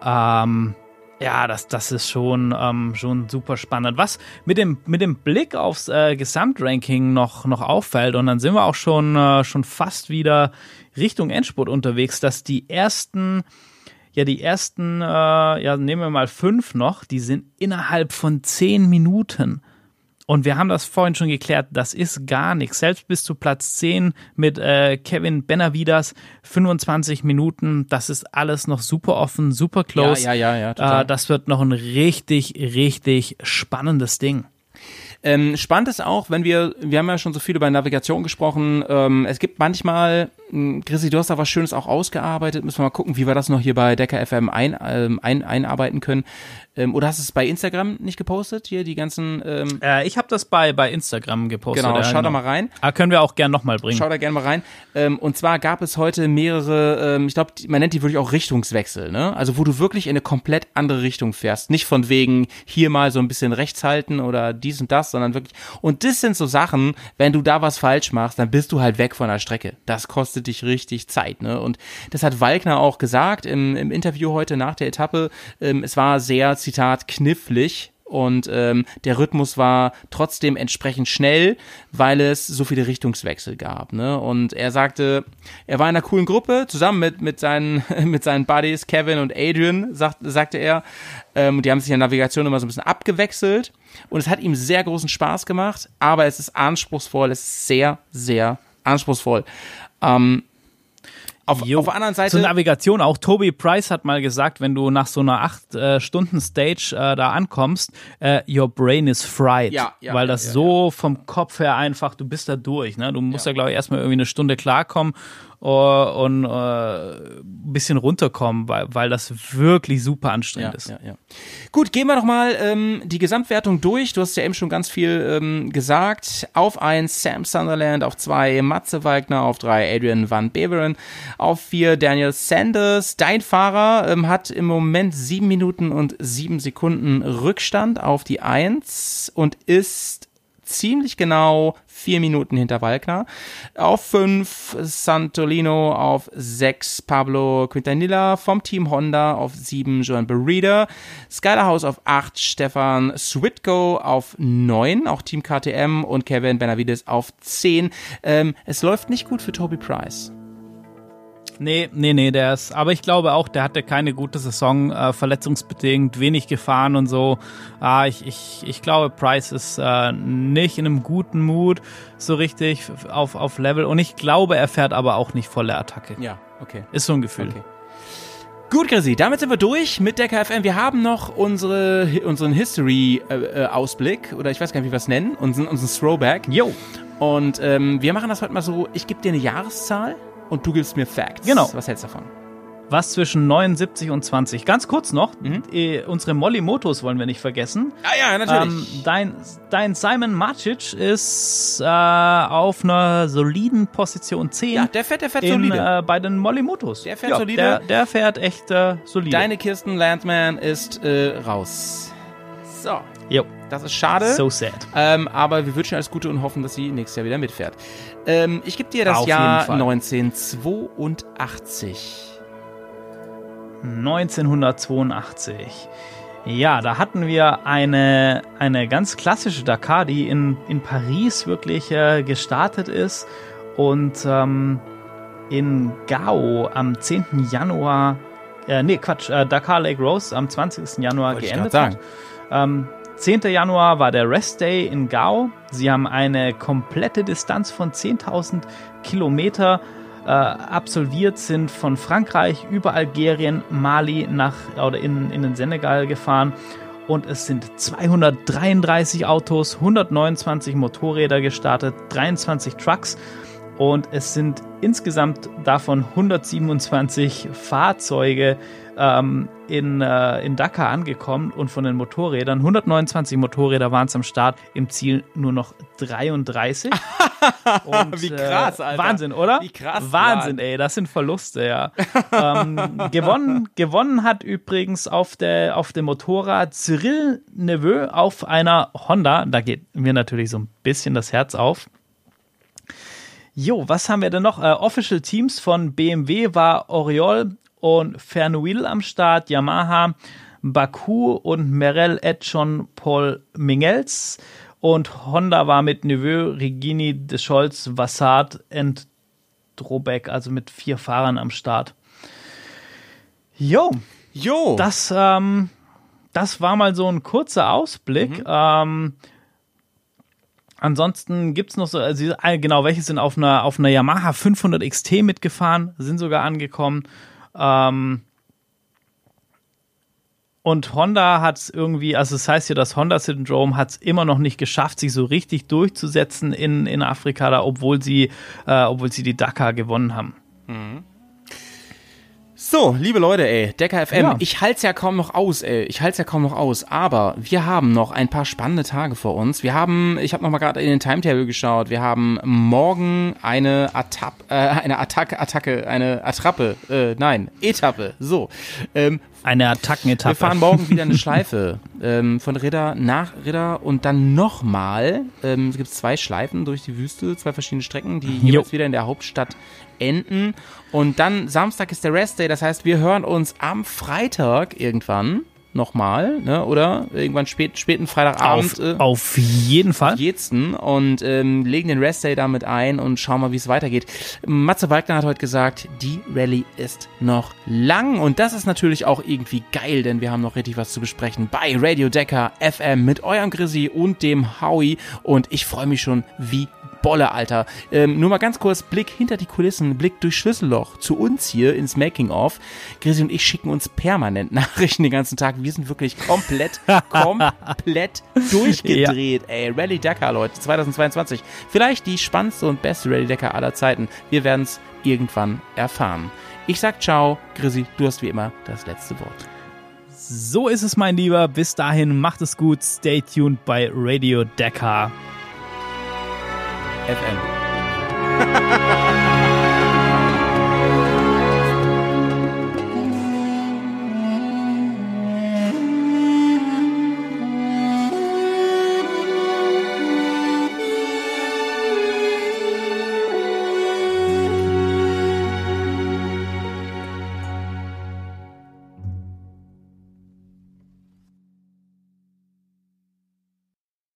Ja, ähm, ja das, das ist schon, ähm, schon super spannend. Was mit dem, mit dem Blick aufs äh, Gesamtranking noch, noch auffällt, und dann sind wir auch schon, äh, schon fast wieder Richtung Endspurt unterwegs, dass die ersten ja, die ersten, äh, ja, nehmen wir mal fünf noch, die sind innerhalb von zehn Minuten. Und wir haben das vorhin schon geklärt, das ist gar nichts. Selbst bis zu Platz 10 mit äh, Kevin Benavidas, 25 Minuten, das ist alles noch super offen, super close. Ja, ja, ja, ja, total. Äh, das wird noch ein richtig, richtig spannendes Ding. Ähm, spannend ist auch, wenn wir, wir haben ja schon so viel über Navigation gesprochen, ähm, es gibt manchmal, Chrissy, du hast da was Schönes auch ausgearbeitet, müssen wir mal gucken, wie wir das noch hier bei Decker FM ein, ähm, ein, einarbeiten können. Ähm, oder hast du es bei Instagram nicht gepostet, hier die ganzen, ähm, Äh, ich habe das bei, bei Instagram gepostet. genau, ja, schau da mal rein. Ah, können wir auch gern nochmal bringen. Schau da gerne mal rein. Ähm, und zwar gab es heute mehrere, ähm, ich glaube, man nennt die wirklich auch Richtungswechsel, ne? Also wo du wirklich in eine komplett andere Richtung fährst. Nicht von wegen hier mal so ein bisschen rechts halten oder dies und das, sondern wirklich. Und das sind so Sachen, wenn du da was falsch machst, dann bist du halt weg von der Strecke. Das kostet dich richtig Zeit, ne? Und das hat Walkner auch gesagt im, im Interview heute nach der Etappe. Ähm, es war sehr, Zitat, knifflig und ähm, der Rhythmus war trotzdem entsprechend schnell, weil es so viele Richtungswechsel gab. Ne? Und er sagte, er war in einer coolen Gruppe zusammen mit mit seinen [LAUGHS] mit seinen Buddies Kevin und Adrian, sagt, sagte er. Ähm, die haben sich in der Navigation immer so ein bisschen abgewechselt und es hat ihm sehr großen Spaß gemacht, aber es ist anspruchsvoll, es ist sehr sehr anspruchsvoll. Ähm, auf, Jo. auf der anderen Seite Zur Navigation auch. Toby Price hat mal gesagt, wenn du nach so einer 8-Stunden-Stage äh, da ankommst, äh, your brain is fried. Ja, ja, weil das ja, so vom Kopf her einfach, du bist da durch. Ne? Du musst ja, glaube ich, erstmal irgendwie eine Stunde klarkommen äh, und äh, ein bisschen runterkommen, weil, weil das wirklich super anstrengend Ja, ist. ja, ja. Gut, gehen wir doch mal ähm, die Gesamtwertung durch. Du hast ja eben schon ganz viel ähm, gesagt. Auf eins Sam Sunderland, auf zwei Matze Wagner, auf drei Adrian Van Beveren, auf vier Daniel Sanders. Dein Fahrer ähm, hat im Moment sieben Minuten und sieben Sekunden Rückstand auf die Eins und ist ziemlich genau vier Minuten hinter Walkner. Auf fünf Santolino, auf sechs Pablo Quintanilla vom Team Honda, auf sieben Joan Berida, Skylerhouse auf acht Stefan Switko auf neun, auch Team KTM und Kevin Benavides auf zehn. Ähm, es läuft nicht gut für Toby Price. Nee, nee, nee, der ist, aber ich glaube auch, der hatte keine gute Saison, äh, verletzungsbedingt, wenig gefahren und so. Ah, ich, ich, ich glaube, Price ist äh, nicht in einem guten Mut so richtig auf, auf Level und ich glaube, er fährt aber auch nicht volle Attacke. Ja, okay. Ist so ein Gefühl. Okay. Gut, Chrissy, damit sind wir durch mit der KFM. Wir haben noch unsere, unseren History-Ausblick, oder ich weiß gar nicht, wie wir es nennen, unseren, unseren Throwback. Jo, Und ähm, wir machen das heute mal so, ich gebe dir eine Jahreszahl und du gibst mir Facts. Genau. Was hältst du davon? was zwischen 79 und 20. Ganz kurz noch, Mhm. äh, unsere Molly Motos wollen wir nicht vergessen. Ah ja, Ähm, dein, dein Simon Macic ist äh, auf einer soliden Position 10 ja, der fährt, der fährt in, solide. äh, bei den Molly Motos. Der fährt ja, solide. Der, der fährt echt äh, solide. Deine Kirsten Landman ist äh, raus. So, jo, das ist schade. so sad. Ähm, aber wir wünschen alles Gute und hoffen, dass sie nächstes Jahr wieder mitfährt. Ähm, ich gebe dir das Auf Jahr jeden Fall. 1982. 1982. Ja, da hatten wir eine, eine ganz klassische Dakar, die in, in Paris wirklich äh, gestartet ist und ähm, in Gao am 10. Januar, äh, nee, Quatsch, äh, Dakar Lake Rose am 20. Januar Wollte geendet hat. Ähm, 10. Januar war der Rest Day in Gao. Sie haben eine komplette Distanz von 10.000 Kilometer äh, absolviert, sind von Frankreich über Algerien, Mali nach oder in, in den Senegal gefahren und es sind 233 Autos, 129 Motorräder gestartet, 23 Trucks und es sind insgesamt davon 127 Fahrzeuge ähm, in, äh, in Dakar angekommen und von den Motorrädern, 129 Motorräder waren es am Start, im Ziel nur noch 33. [LAUGHS] und, Wie krass, äh, Alter. Wahnsinn, oder? Wie krass. Wahnsinn, Mann. ey, das sind Verluste, ja. ähm, [LAUGHS] gewonnen, gewonnen hat übrigens auf, der, auf dem Motorrad Cyril Neveu auf einer Honda. Da geht mir natürlich so ein bisschen das Herz auf. Jo, was haben wir denn noch? Äh, Official Teams von BMW war Oriol und Fernwheel am Start, Yamaha, Baku und Merel Edson Paul Mingels. Und Honda war mit Neveu, Regini, De Scholz, Vassart und Drobeck, also mit vier Fahrern am Start. Jo. Jo. Das, ähm, das war mal so ein kurzer Ausblick. Mhm. Ähm, Ansonsten gibt es noch so, also genau, welche sind auf einer, auf einer Yamaha 500 XT mitgefahren, sind sogar angekommen. Ähm, und Honda hat es irgendwie, also das heißt ja, das Honda-Syndrom hat es immer noch nicht geschafft, sich so richtig durchzusetzen in, in Afrika, da, obwohl sie, äh, obwohl sie die Dakar gewonnen haben. Mhm. So, liebe Leute, ey, Decker FM, ja. ich halt's ja kaum noch aus, ey. Ich halt's ja kaum noch aus, aber wir haben noch ein paar spannende Tage vor uns. Wir haben, ich habe noch mal gerade in den Timetable geschaut. Wir haben morgen eine Attack, äh, eine Attacke, Attacke, eine Attrappe, äh, nein, Etappe. So, ähm, eine Attackenetappe. Wir fahren morgen wieder eine Schleife [LAUGHS] ähm, von Ridder nach Ridder und dann nochmal. Ähm, es gibt zwei Schleifen durch die Wüste, zwei verschiedene Strecken, die jeweils wieder in der Hauptstadt enden. Und dann Samstag ist der Rest Day, das heißt, wir hören uns am Freitag irgendwann nochmal, ne? oder? Irgendwann spät, späten Freitagabend. Auf, äh, auf jeden Fall. Jeden und ähm, legen den Rest Day damit ein und schauen mal, wie es weitergeht. Matze Wagner hat heute gesagt, die Rallye ist noch lang und das ist natürlich auch irgendwie geil, denn wir haben noch richtig was zu besprechen bei Radio Decker FM mit eurem Grisi und dem Howie und ich freue mich schon wie Bolle, Alter. Ähm, nur mal ganz kurz, Blick hinter die Kulissen, Blick durch Schlüsselloch zu uns hier ins Making-of. Grisi und ich schicken uns permanent [LAUGHS] Nachrichten den ganzen Tag. Wir sind wirklich komplett, [LAUGHS] komplett durchgedreht, ja. ey. Rally Dakar, Leute, 2022. Vielleicht die spannendste und beste Rally Dakar aller Zeiten. Wir werden es irgendwann erfahren. Ich sag ciao, Grisi, du hast wie immer das letzte Wort. So ist es, mein Lieber. Bis dahin, macht es gut. Stay tuned bei Radio Dakar. FM. [LAUGHS]